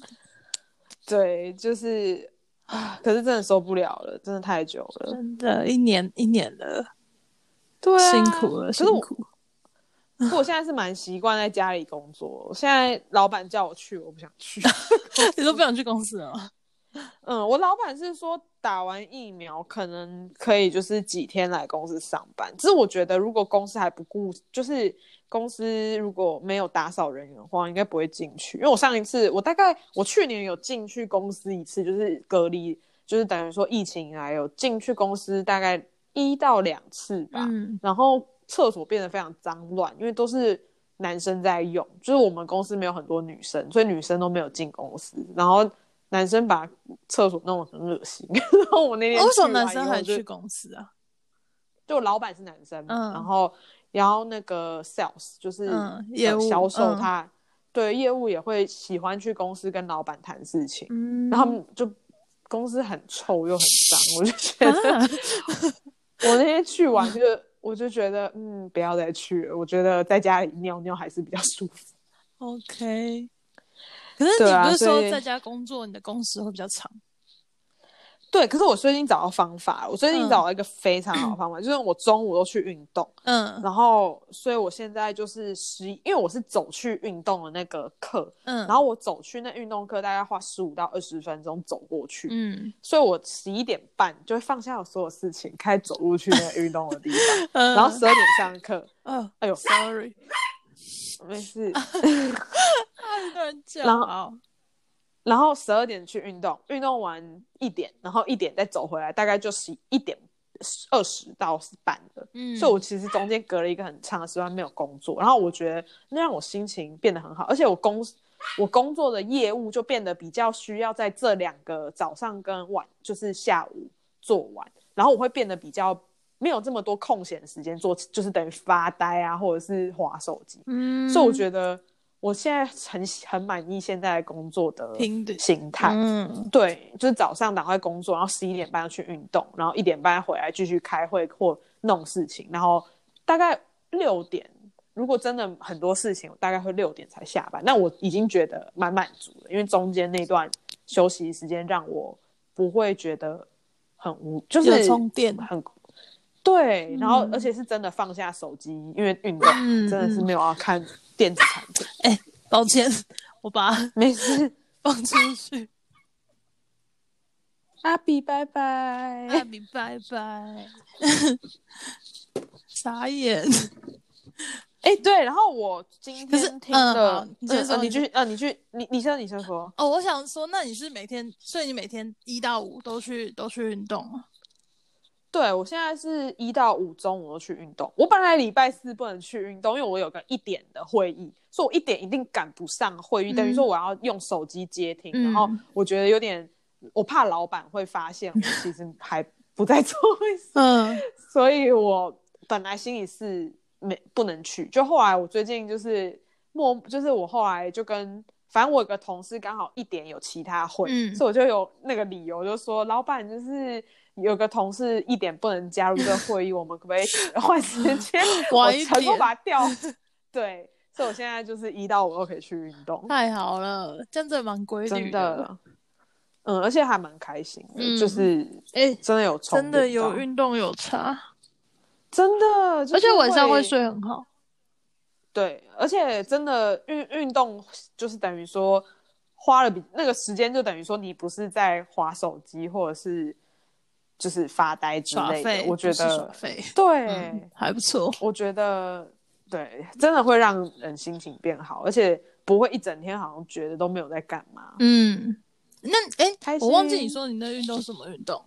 对，就是啊，可是真的受不了了，真的太久了，真的，一年一年了，对，辛苦了，辛苦。我我现在是蛮习惯在家里工作，现在老板叫我去，我不想去。你都不想去公司了？嗯，我老板是说打完疫苗可能可以，就是几天来公司上班。只是我觉得，如果公司还不顾，就是。公司如果没有打扫人员的话，应该不会进去。因为我上一次，我大概我去年有进去公司一次，就是隔离，就是等于说疫情以来有进去公司大概一到两次吧。嗯。然后厕所变得非常脏乱，因为都是男生在用，就是我们公司没有很多女生，所以女生都没有进公司。然后男生把厕所弄得很恶心。然后我那天为什么男生还去公司啊？就老板是男生，然后。然后那个 sales 就是业务销售，他对业务也会喜欢去公司跟老板谈事情。嗯，然后就公司很臭又很脏，我就觉得 我那天去完就我就觉得嗯，不要再去了。我觉得在家里尿尿还是比较舒服。OK，可是你不是说在家工作，你的工时会比较长？对，可是我最近找到方法，我最近找到一个非常好的方法，就是我中午都去运动，嗯，然后所以我现在就是十，因为我是走去运动的那个课，嗯，然后我走去那运动课大概花十五到二十分钟走过去，嗯，所以我十一点半就会放下我所有事情，开始走路去那个运动的地方，然后十二点上课，嗯，哎呦，sorry，没事，然后。然后十二点去运动，运动完一点，然后一点再走回来，大概就十一点二十到半的。嗯，所以我其实中间隔了一个很长的时间没有工作，然后我觉得那让我心情变得很好，而且我工我工作的业务就变得比较需要在这两个早上跟晚，就是下午做完，然后我会变得比较没有这么多空闲时间做，就是等于发呆啊，或者是划手机。嗯，所以我觉得。我现在很很满意现在工作的拼的形态。嗯，对，就是早上赶快工作，然后十一点半要去运动，然后一点半回来继续开会或弄事情，然后大概六点，如果真的很多事情，我大概会六点才下班。那我已经觉得蛮满足了，因为中间那段休息时间让我不会觉得很无，就是充电很。对，然后而且是真的放下手机，因为运动真的是没有要看电子产品。哎，抱歉，我把没事 放出去。阿比拜拜，阿比拜拜，傻眼。哎，对，然后我今天听的，你先说，你继续，呃，你去，你你先，你先说。哦，我想说，那你是每天，所以你每天一到五都去都去运动吗？对，我现在是一到五中午都去运动。我本来礼拜四不能去运动，因为我有个一点的会议，所以我一点一定赶不上会议，等于说我要用手机接听。然后我觉得有点，我怕老板会发现我其实还不在做会议，嗯，所以我本来心里是没不能去，就后来我最近就是默，就是我后来就跟，反正我有个同事刚好一点有其他会，所以我就有那个理由，就说老板就是。有个同事一点不能加入这个会议，我们可不可以 换时间？我全部把它调。对，所以我现在就是一到五都可以去运动。太好了，这样子蛮规律的。嗯，而且还蛮开心的，就是哎，真的有真的有运动有差，真的，而且晚上会睡很好。对，而且真的运运动就是等于说花了比那个时间，就等于说你不是在划手机或者是。就是发呆之类的，我觉得对还不错。我觉得对，真的会让人心情变好，而且不会一整天好像觉得都没有在干嘛。嗯，那哎，我忘记你说你那运动什么运动？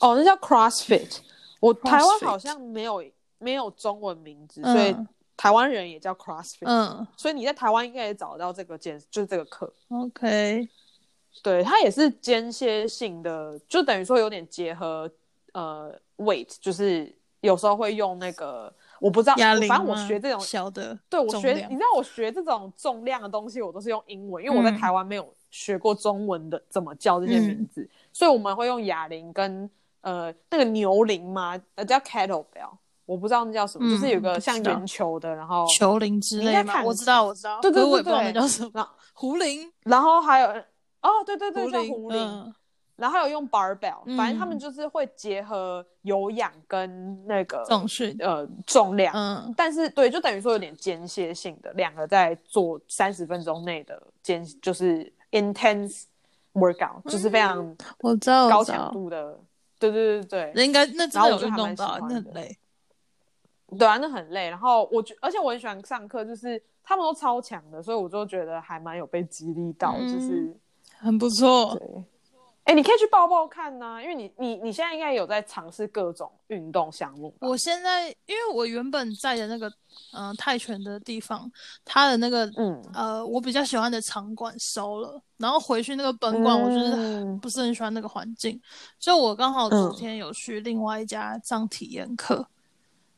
哦，那叫 CrossFit。我台湾好像没有没有中文名字，所以台湾人也叫 CrossFit。嗯，所以你在台湾应该也找到这个健，就是这个课。OK。对，它也是间歇性的，就等于说有点结合呃 weight，就是有时候会用那个我不知道，反正我学这种小的，对我学，你知道我学这种重量的东西，我都是用英文，因为我在台湾没有学过中文的怎么叫这些名字，所以我们会用哑铃跟呃那个牛铃嘛，呃叫 kettlebell，我不知道那叫什么，就是有个像圆球的，然后球铃之类的，我知道我知道，对对对对，叫什么壶铃，然后还有。哦，对对对，叫壶铃，然后还有用 barbell，反正他们就是会结合有氧跟那个重训，呃，重量，嗯，但是对，就等于说有点间歇性的，两个在做三十分钟内的间，就是 intense workout，就是非常我知道高强度的，对对对对。对，应该那真的有运动到，那很累，对啊，那很累，然后我觉，而且我很喜欢上课，就是他们都超强的，所以我就觉得还蛮有被激励到，就是。很不错，对，哎，你可以去报报看呐，因为你你你现在应该有在尝试各种运动项目。我现在，因为我原本在的那个嗯泰拳的地方，它的那个嗯。呃我比较喜欢的场馆收了，然后回去那个本馆，我就是不是很喜欢那个环境，所以我刚好昨天有去另外一家上体验课，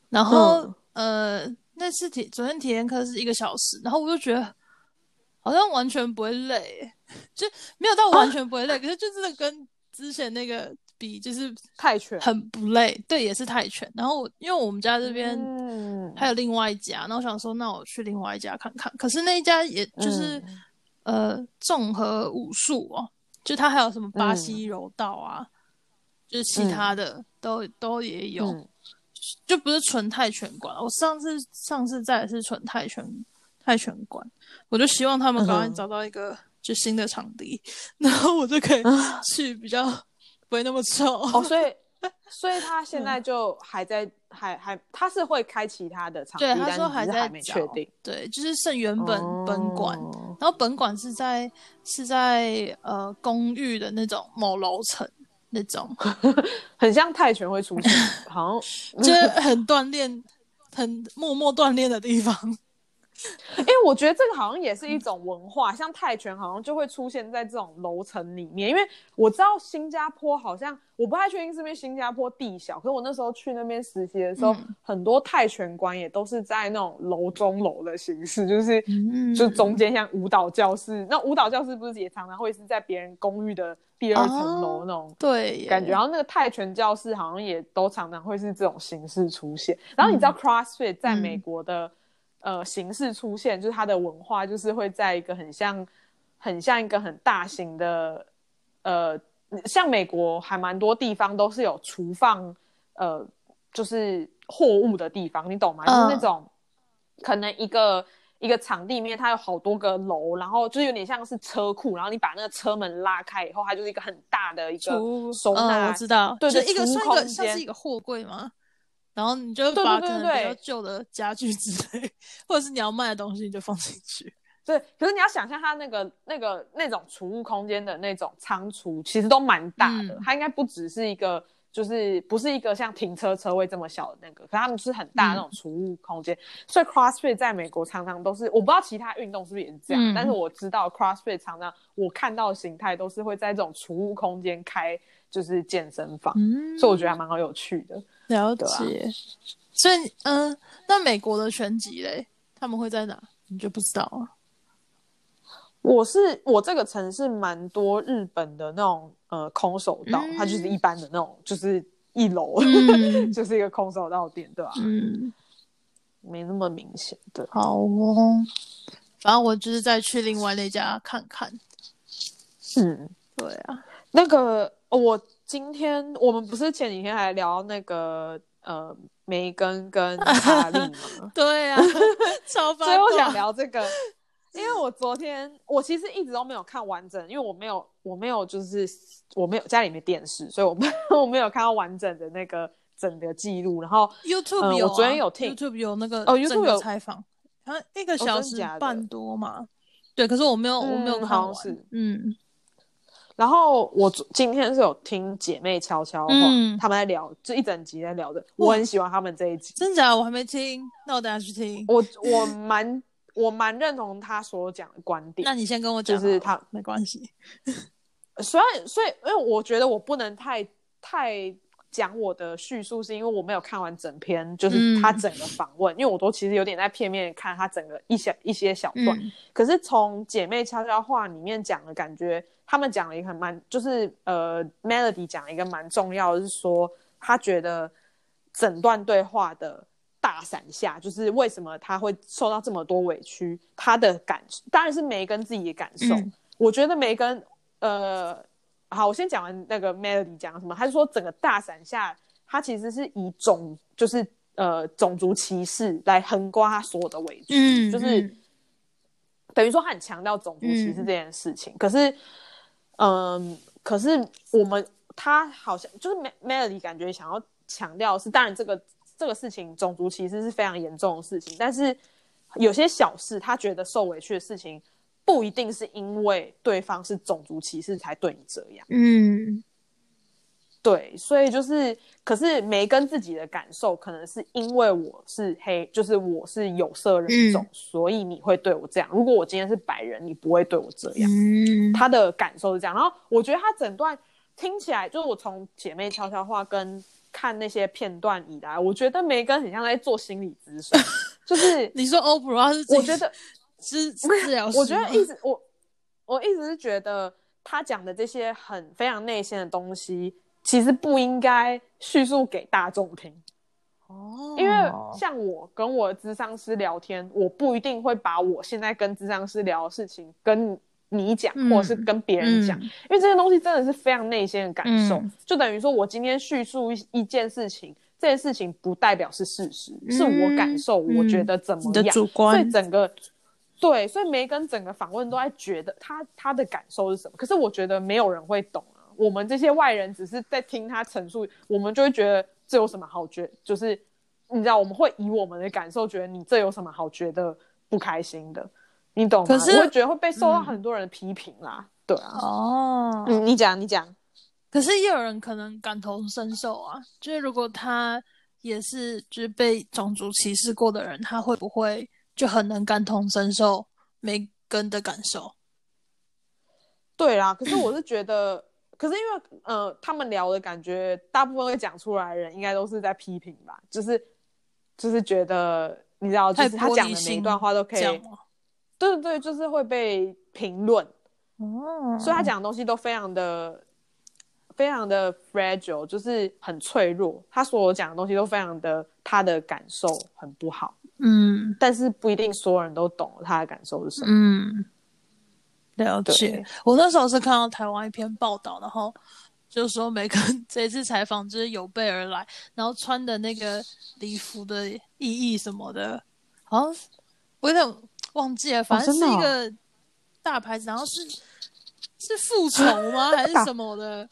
然后呃那次体昨天体验课是一个小时，然后我就觉得。好像完全不会累，就没有到完全不会累，可是就真的跟之前那个比，就是泰拳很不累。对，也是泰拳。然后因为我们家这边还有另外一家，然后想说那我去另外一家看看。可是那一家也就是呃综合武术哦，就它还有什么巴西柔道啊，就是其他的都都也有，就不是纯泰拳馆。我上次上次在是纯泰拳。泰拳馆，我就希望他们赶快找到一个就新的场地，然后我就可以去比较 不会那么臭。哦，所以所以他现在就还在，还还他是会开其他的场地，对，他说还在没确定。对，就是剩原本本馆，然后本馆是在是在呃公寓的那种某楼层那种，很像泰拳会出现，好像。就是很锻炼、很默默锻炼的地方。我觉得这个好像也是一种文化，像泰拳好像就会出现在这种楼层里面。因为我知道新加坡好像，我不太确定是不是新加坡地小，可是我那时候去那边实习的时候，很多泰拳馆也都是在那种楼中楼的形式，就是就中间像舞蹈教室，那舞蹈教室不是也常常会是在别人公寓的第二层楼那种对感觉，然后那个泰拳教室好像也都常常会是这种形式出现。然后你知道 CrossFit 在美国的。呃，形式出现就是它的文化，就是会在一个很像、很像一个很大型的，呃，像美国还蛮多地方都是有厨放，呃，就是货物的地方，你懂吗？就是那种可能一个一个场地里面它有好多个楼，然后就有点像是车库，然后你把那个车门拉开以后，它就是一个很大的一个收纳，我知道，对，一个算一个像是一个货柜吗？然后你就把可能比较旧的家具之类，或者是你要卖的东西，你就放进去。对，可是你要想象它那个、那个、那种储物空间的那种仓储，其实都蛮大的。它应该不只是一个，就是不是一个像停车车位这么小的那个，可他们是很大那种储物空间。所以 CrossFit 在美国常常都是，我不知道其他运动是不是也是这样，但是我知道 CrossFit 常常我看到的形态都是会在这种储物空间开，就是健身房。所以我觉得还蛮好有趣的。了解，所以嗯，那美国的全集嘞，他们会在哪？你就不知道啊？我是我这个城市蛮多日本的那种呃空手道，它就是一般的那种，就是一楼 就是一个空手道店，对吧？嗯，没那么明显，对。好哦，反正我就是再去另外那家看看。嗯，对啊，那个我。今天我们不是前几天还聊那个呃梅根跟哈利吗？对啊，超所以我想聊这个，因为我昨天我其实一直都没有看完整，因为我没有我没有就是我没有家里没电视，所以我没 我没有看到完整的那个整个记录。然后 YouTube 有，我昨天有听 YouTube 有那个哦 YouTube 有采访，好像一个小时半多嘛。对，可是我没有我没有看完，嗯。然后我今天是有听姐妹悄悄话，他们在聊，就一整集在聊的，我很喜欢他们这一集。真假？我还没听，那我等下去听。我我蛮我蛮认同他所讲的观点。那你先跟我讲，就是他没关系。所以所以，因为我觉得我不能太太讲我的叙述，是因为我没有看完整篇，就是他整个访问，因为我都其实有点在片面看他整个一小一些小段。可是从姐妹悄悄话里面讲的感觉。他们讲了一个蛮，就是呃，Melody 讲了一个蛮重要的，是说他觉得整段对话的大伞下，就是为什么他会受到这么多委屈，他的感当然是梅根自己的感受。我觉得梅根，呃，好，我先讲完那个 Melody 讲什么，他是说整个大伞下，他其实是以种，就是呃种族歧视来横刮他所有的委屈，就是等于说他很强调种族歧视这件事情，可是。嗯，可是我们他好像就是 Melody 感觉想要强调是，当然这个这个事情种族歧视是非常严重的事情，但是有些小事他觉得受委屈的事情，不一定是因为对方是种族歧视才对你这样。嗯。对，所以就是，可是梅根自己的感受可能是因为我是黑，就是我是有色人种，所以你会对我这样。如果我今天是白人，你不会对我这样。他的感受是这样。然后我觉得他整段听起来，就是我从姐妹悄悄话跟看那些片段以来，我觉得梅根很像在做心理咨询。就是你说欧普拉是，我觉得治治疗我觉得一直我我一直是觉得他讲的这些很非常内心的东西。其实不应该叙述给大众听，哦，因为像我跟我的智商师聊天，我不一定会把我现在跟智商师聊的事情跟你讲，或者是跟别人讲，因为这些东西真的是非常内心的感受，就等于说我今天叙述一一件事情，这件事情不代表是事实，是我感受，我觉得怎么样，所以整个对，所以梅根整个访问都在觉得他他的感受是什么，可是我觉得没有人会懂啊。我们这些外人只是在听他陈述，我们就会觉得这有什么好觉？就是你知道，我们会以我们的感受觉得你这有什么好觉得不开心的？你懂吗？可是我会觉得会被受到很多人的批评啦。对啊。哦。嗯，你讲，你讲。可是也有人可能感同身受啊，就是如果他也是就是被种族歧视过的人，他会不会就很能感同身受梅根的感受。对啦，可是我是觉得，可是因为呃，他们聊的感觉，大部分会讲出来的人，应该都是在批评吧，就是就是觉得，你知道，就是他讲的每一段话都可以，对对对，就是会被评论，哦，所以他讲的东西都非常的非常的 fragile，就是很脆弱，他所讲的东西都非常的他的感受很不好，嗯，但是不一定所有人都懂他的感受是什么，嗯。了解，我那时候是看到台湾一篇报道，然后就说每个 这次采访就是有备而来，然后穿的那个礼服的意义什么的，好像我有点忘记了，反正是一个大牌子，然后是是复仇吗？还是什么的，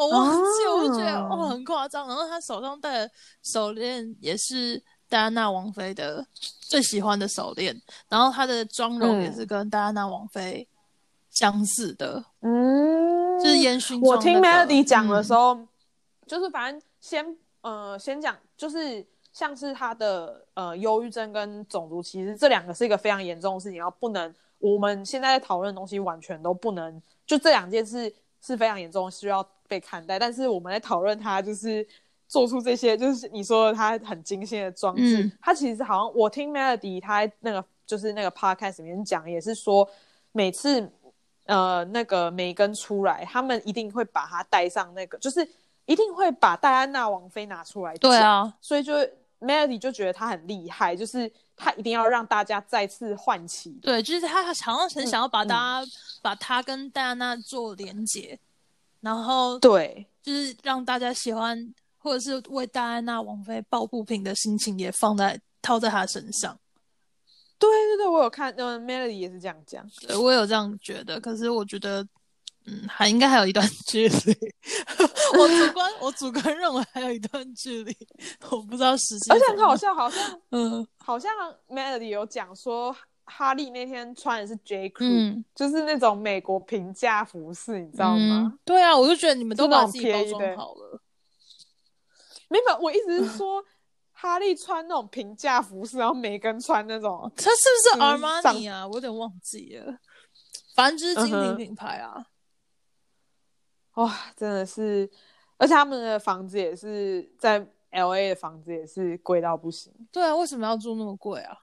我忘记，我就觉得哇很夸张，然后他手上戴的手链也是。戴安娜王妃的最喜欢的手链，然后他的妆容也是跟戴安娜王妃相似的，嗯，就是烟熏。我听 Melody 讲的时候，就是反正先呃先讲，就是像是他的呃忧郁症跟种族歧视这两个是一个非常严重的事情，然后不能我们现在在讨论的东西完全都不能，就这两件事是非常严重，需要被看待。但是我们在讨论他就是。做出这些就是你说他很精心的装置，他其实好像我听 Melody 他那个就是那个 podcast 里面讲，也是说每次呃那个梅根出来，他们一定会把他带上那个，就是一定会把戴安娜王妃拿出来对啊，所以就 Melody 就觉得他很厉害，就是他一定要让大家再次唤起，对，就是他好像很想要把大家把他跟戴安娜做连接，然后对，就是让大家喜欢。或者是为戴安娜王妃抱不平的心情也放在套在她身上。对对对，我有看，嗯，Melody 也是这样讲，对我有这样觉得。可是我觉得，嗯，还应该还有一段距离。我主观，我主观认为还有一段距离。我不知道实际。而且很好笑，好像，嗯，好像 Melody 有讲说，哈利那天穿的是 J Crew，就是那种美国平价服饰，你知道吗？对啊，我就觉得你们都把自己包装好了。没有，我一直是说哈利穿那种平价服饰，然后梅根穿那种，他是不是阿玛尼啊？我有点忘记了，反正就是精品品牌啊。哇，真的是，而且他们的房子也是在 L A 的房子也是贵到不行。对啊，为什么要住那么贵啊？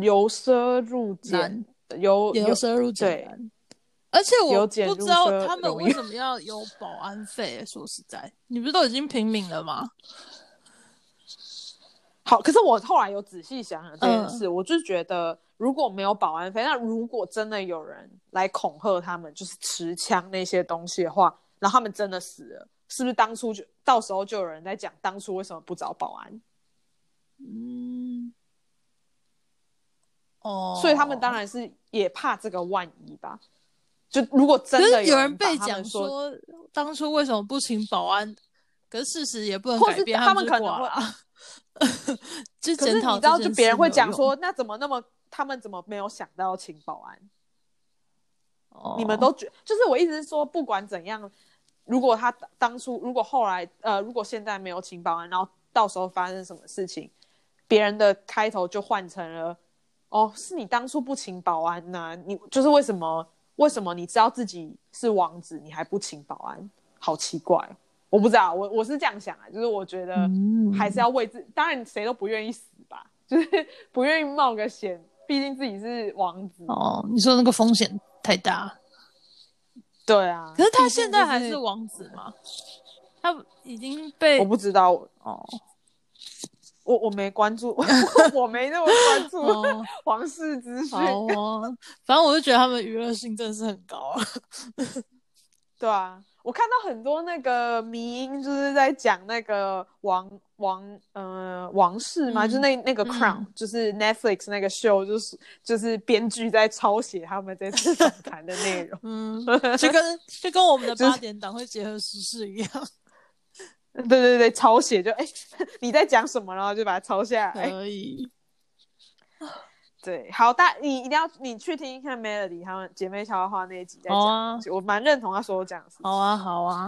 由奢入俭，由由奢入俭。而且我不知道他们为什么要有保安费。说实在，你不是都已经平民了吗？好，可是我后来有仔细想想这件事，我就觉得如果没有保安费，那如果真的有人来恐吓他们，就是持枪那些东西的话，然后他们真的死了，是不是当初就到时候就有人在讲当初为什么不找保安？嗯，哦，所以他们当然是也怕这个万一吧。就如果真的有人被讲说当初为什么不请保安，可是事实也不能改变他们可能会啊。就检讨，你知道，就别人会讲说，那怎么那么他们怎么没有想到请保安？哦，你们都觉就是我一直说，不管怎样，如果他当初如果后来呃，如果现在没有请保安，然后到时候发生什么事情，别人的开头就换成了哦，是你当初不请保安呐？你就是为什么？为什么你知道自己是王子，你还不请保安？好奇怪，我不知道，我我是这样想啊，就是我觉得还是要为自，当然谁都不愿意死吧，就是 不愿意冒个险，毕竟自己是王子。哦，你说那个风险太大。对啊。可是他现在还是王子吗？他已经被我不知道哦。我我没关注，我没那么关注皇室资讯。哦，反正我就觉得他们娱乐性真的是很高啊。对啊，我看到很多那个迷音，就是在讲那个王王呃王室嘛，就那那个 Crown，就是 Netflix 那个 show，就是就是编剧在抄写他们这次访谈的内容。嗯，就跟就跟我们的 八点档会结合时事一样。对对对，抄写就哎，你在讲什么，然后就把它抄下来。可以。对，好，大你一定要你去听看 Melody 他们姐妹悄话那一集在讲，我蛮认同他说讲的事。好啊，好啊。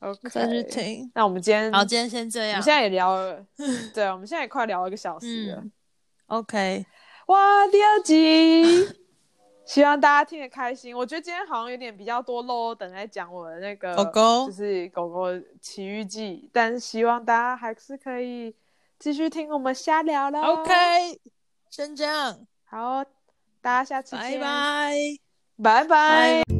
OK，再去听。那我们今天好，今天先这样。我们现在也聊了，对，我们现在也快聊一个小时了。OK，哇，第二集，希望大家听得开心。我觉得今天好像有点比较多漏等在讲我的那个狗狗，就是狗狗奇遇记，但是希望大家还是可以继续听我们瞎聊了。OK，先这样，好，大家下次见，拜拜，拜拜。